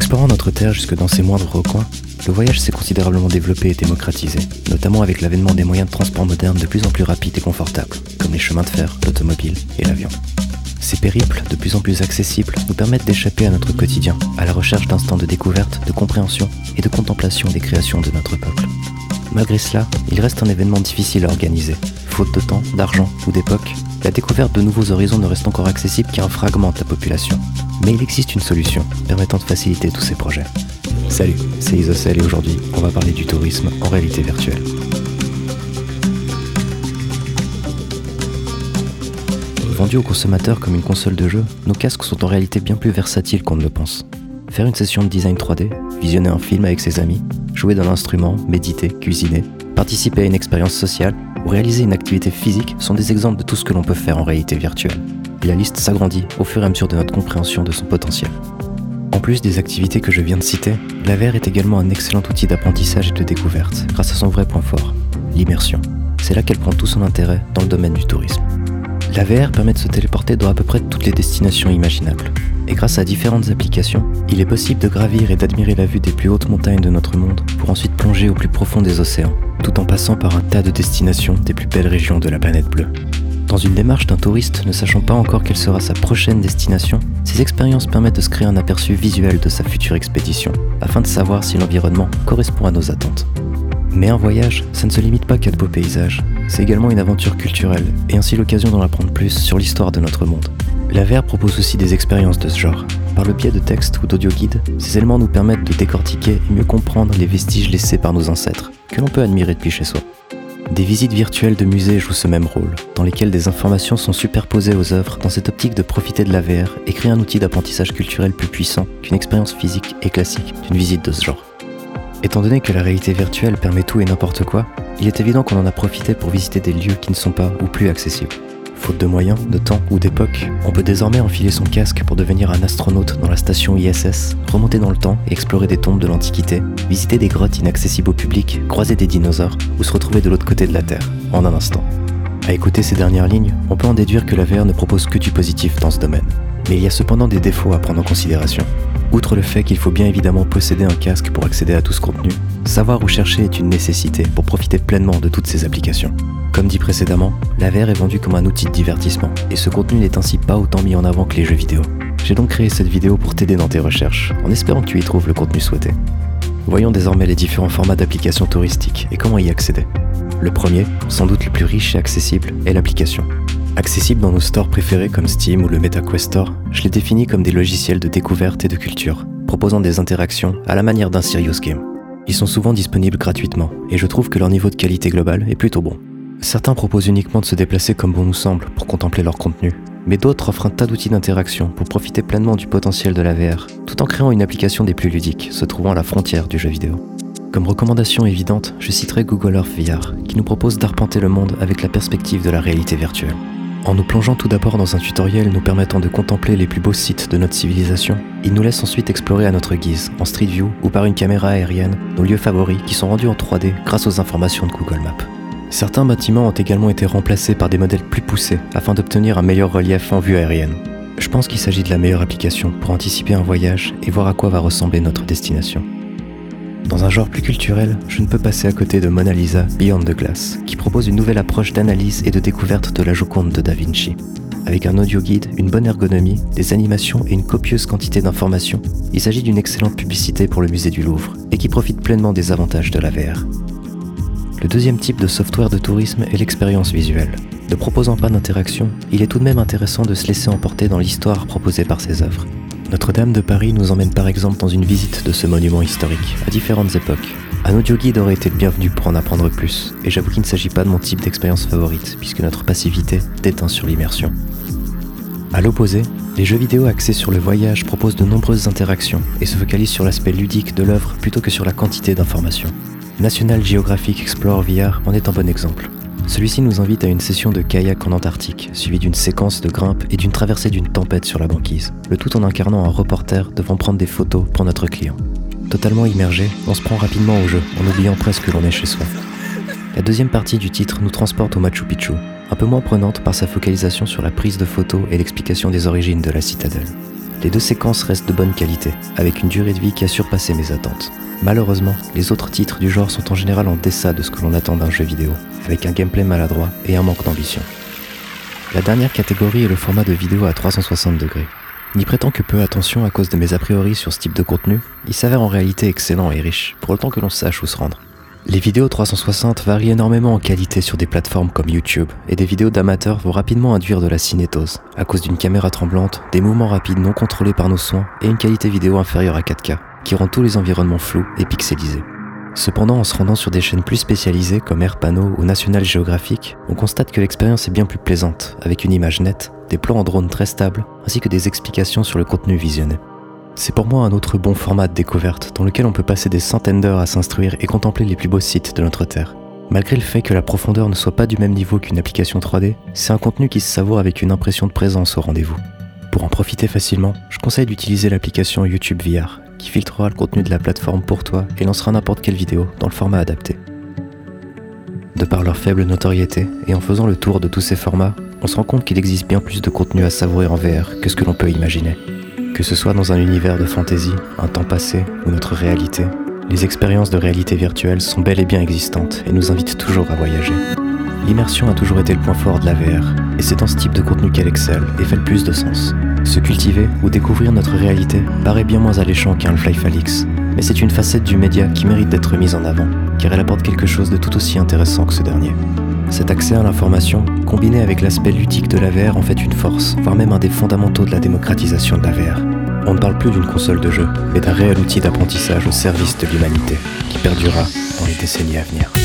explorant notre Terre jusque dans ses moindres recoins, le voyage s'est considérablement développé et démocratisé, notamment avec l'avènement des moyens de transport modernes de plus en plus rapides et confortables, comme les chemins de fer, l'automobile et l'avion. Ces périples, de plus en plus accessibles, nous permettent d'échapper à notre quotidien, à la recherche d'instants de découverte, de compréhension et de contemplation des créations de notre peuple. Malgré cela, il reste un événement difficile à organiser. Faute de temps, d'argent ou d'époque, la découverte de nouveaux horizons ne reste encore accessible qu'à un fragment de la population. Mais il existe une solution permettant de faciliter tous ces projets. Salut, c'est Isocel et aujourd'hui, on va parler du tourisme en réalité virtuelle. Vendus aux consommateurs comme une console de jeu, nos casques sont en réalité bien plus versatiles qu'on ne le pense. Faire une session de design 3D, visionner un film avec ses amis, jouer d'un instrument, méditer, cuisiner, participer à une expérience sociale ou réaliser une activité physique sont des exemples de tout ce que l'on peut faire en réalité virtuelle. La liste s'agrandit au fur et à mesure de notre compréhension de son potentiel. En plus des activités que je viens de citer, la VR est également un excellent outil d'apprentissage et de découverte, grâce à son vrai point fort, l'immersion. C'est là qu'elle prend tout son intérêt dans le domaine du tourisme. La VR permet de se téléporter dans à peu près toutes les destinations imaginables et grâce à différentes applications, il est possible de gravir et d'admirer la vue des plus hautes montagnes de notre monde pour ensuite plonger au plus profond des océans, tout en passant par un tas de destinations des plus belles régions de la planète bleue. Dans une démarche d'un touriste ne sachant pas encore quelle sera sa prochaine destination, ces expériences permettent de se créer un aperçu visuel de sa future expédition, afin de savoir si l'environnement correspond à nos attentes. Mais un voyage, ça ne se limite pas qu'à de beaux paysages, c'est également une aventure culturelle, et ainsi l'occasion d'en apprendre plus sur l'histoire de notre monde. La VR propose aussi des expériences de ce genre. Par le biais de textes ou d'audio guides, ces éléments nous permettent de décortiquer et mieux comprendre les vestiges laissés par nos ancêtres, que l'on peut admirer depuis chez soi. Des visites virtuelles de musées jouent ce même rôle, dans lesquelles des informations sont superposées aux œuvres dans cette optique de profiter de la VR et créer un outil d'apprentissage culturel plus puissant qu'une expérience physique et classique d'une visite de ce genre. Étant donné que la réalité virtuelle permet tout et n'importe quoi, il est évident qu'on en a profité pour visiter des lieux qui ne sont pas ou plus accessibles. Faute de moyens, de temps ou d'époque, on peut désormais enfiler son casque pour devenir un astronaute dans la station ISS, remonter dans le temps et explorer des tombes de l'Antiquité, visiter des grottes inaccessibles au public, croiser des dinosaures ou se retrouver de l'autre côté de la Terre, en un instant. À écouter ces dernières lignes, on peut en déduire que la VR ne propose que du positif dans ce domaine. Mais il y a cependant des défauts à prendre en considération. Outre le fait qu'il faut bien évidemment posséder un casque pour accéder à tout ce contenu, savoir où chercher est une nécessité pour profiter pleinement de toutes ces applications. Comme dit précédemment, la est vendue comme un outil de divertissement, et ce contenu n'est ainsi pas autant mis en avant que les jeux vidéo. J'ai donc créé cette vidéo pour t'aider dans tes recherches, en espérant que tu y trouves le contenu souhaité. Voyons désormais les différents formats d'applications touristiques et comment y accéder. Le premier, sans doute le plus riche et accessible, est l'application. Accessible dans nos stores préférés comme Steam ou le MetaQuest Store, je les définis comme des logiciels de découverte et de culture, proposant des interactions à la manière d'un serious game. Ils sont souvent disponibles gratuitement, et je trouve que leur niveau de qualité globale est plutôt bon. Certains proposent uniquement de se déplacer comme bon nous semble pour contempler leur contenu, mais d'autres offrent un tas d'outils d'interaction pour profiter pleinement du potentiel de la VR, tout en créant une application des plus ludiques, se trouvant à la frontière du jeu vidéo. Comme recommandation évidente, je citerai Google Earth VR, qui nous propose d'arpenter le monde avec la perspective de la réalité virtuelle. En nous plongeant tout d'abord dans un tutoriel nous permettant de contempler les plus beaux sites de notre civilisation, il nous laisse ensuite explorer à notre guise, en Street View ou par une caméra aérienne, nos lieux favoris qui sont rendus en 3D grâce aux informations de Google Maps. Certains bâtiments ont également été remplacés par des modèles plus poussés afin d'obtenir un meilleur relief en vue aérienne. Je pense qu'il s'agit de la meilleure application pour anticiper un voyage et voir à quoi va ressembler notre destination. Dans un genre plus culturel, je ne peux passer à côté de Mona Lisa Beyond the Glass, qui propose une nouvelle approche d'analyse et de découverte de la Joconde de Da Vinci. Avec un audio guide, une bonne ergonomie, des animations et une copieuse quantité d'informations, il s'agit d'une excellente publicité pour le musée du Louvre et qui profite pleinement des avantages de la VR. Le deuxième type de software de tourisme est l'expérience visuelle. Ne proposant pas d'interaction, il est tout de même intéressant de se laisser emporter dans l'histoire proposée par ces œuvres. Notre-Dame de Paris nous emmène par exemple dans une visite de ce monument historique, à différentes époques. Un audio guide aurait été le bienvenu pour en apprendre plus, et j'avoue qu'il ne s'agit pas de mon type d'expérience favorite, puisque notre passivité déteint sur l'immersion. A l'opposé, les jeux vidéo axés sur le voyage proposent de nombreuses interactions et se focalisent sur l'aspect ludique de l'œuvre plutôt que sur la quantité d'informations. National Geographic Explore VR en est un bon exemple. Celui-ci nous invite à une session de kayak en Antarctique, suivie d'une séquence de grimpe et d'une traversée d'une tempête sur la banquise, le tout en incarnant un reporter devant prendre des photos pour notre client. Totalement immergé, on se prend rapidement au jeu, en oubliant presque que l'on est chez soi. La deuxième partie du titre nous transporte au Machu Picchu, un peu moins prenante par sa focalisation sur la prise de photos et l'explication des origines de la citadelle. Les deux séquences restent de bonne qualité, avec une durée de vie qui a surpassé mes attentes. Malheureusement, les autres titres du genre sont en général en deçà de ce que l'on attend d'un jeu vidéo, avec un gameplay maladroit et un manque d'ambition. La dernière catégorie est le format de vidéo à 360 degrés. N'y prêtant que peu attention à cause de mes a priori sur ce type de contenu, il s'avère en réalité excellent et riche, pour autant que l'on sache où se rendre. Les vidéos 360 varient énormément en qualité sur des plateformes comme YouTube, et des vidéos d'amateurs vont rapidement induire de la cinétose, à cause d'une caméra tremblante, des mouvements rapides non contrôlés par nos soins, et une qualité vidéo inférieure à 4K, qui rend tous les environnements flous et pixelisés. Cependant, en se rendant sur des chaînes plus spécialisées comme AirPano ou National Geographic, on constate que l'expérience est bien plus plaisante, avec une image nette, des plans en drone très stables, ainsi que des explications sur le contenu visionné. C'est pour moi un autre bon format de découverte dans lequel on peut passer des centaines d'heures à s'instruire et contempler les plus beaux sites de notre Terre. Malgré le fait que la profondeur ne soit pas du même niveau qu'une application 3D, c'est un contenu qui se savoure avec une impression de présence au rendez-vous. Pour en profiter facilement, je conseille d'utiliser l'application YouTube VR, qui filtrera le contenu de la plateforme pour toi et lancera n'importe quelle vidéo dans le format adapté. De par leur faible notoriété et en faisant le tour de tous ces formats, on se rend compte qu'il existe bien plus de contenu à savourer en VR que ce que l'on peut imaginer. Que ce soit dans un univers de fantasy, un temps passé ou notre réalité, les expériences de réalité virtuelle sont bel et bien existantes et nous invitent toujours à voyager. L'immersion a toujours été le point fort de la VR, et c'est dans ce type de contenu qu'elle excelle et fait le plus de sens. Se cultiver ou découvrir notre réalité paraît bien moins alléchant qu'un Half-Life Alix, mais c'est une facette du média qui mérite d'être mise en avant, car elle apporte quelque chose de tout aussi intéressant que ce dernier. Cet accès à l'information, combiné avec l'aspect ludique de la VR, en fait une force, voire même un des fondamentaux de la démocratisation de la VR. On ne parle plus d'une console de jeu, mais d'un réel outil d'apprentissage au service de l'humanité, qui perdurera dans les décennies à venir.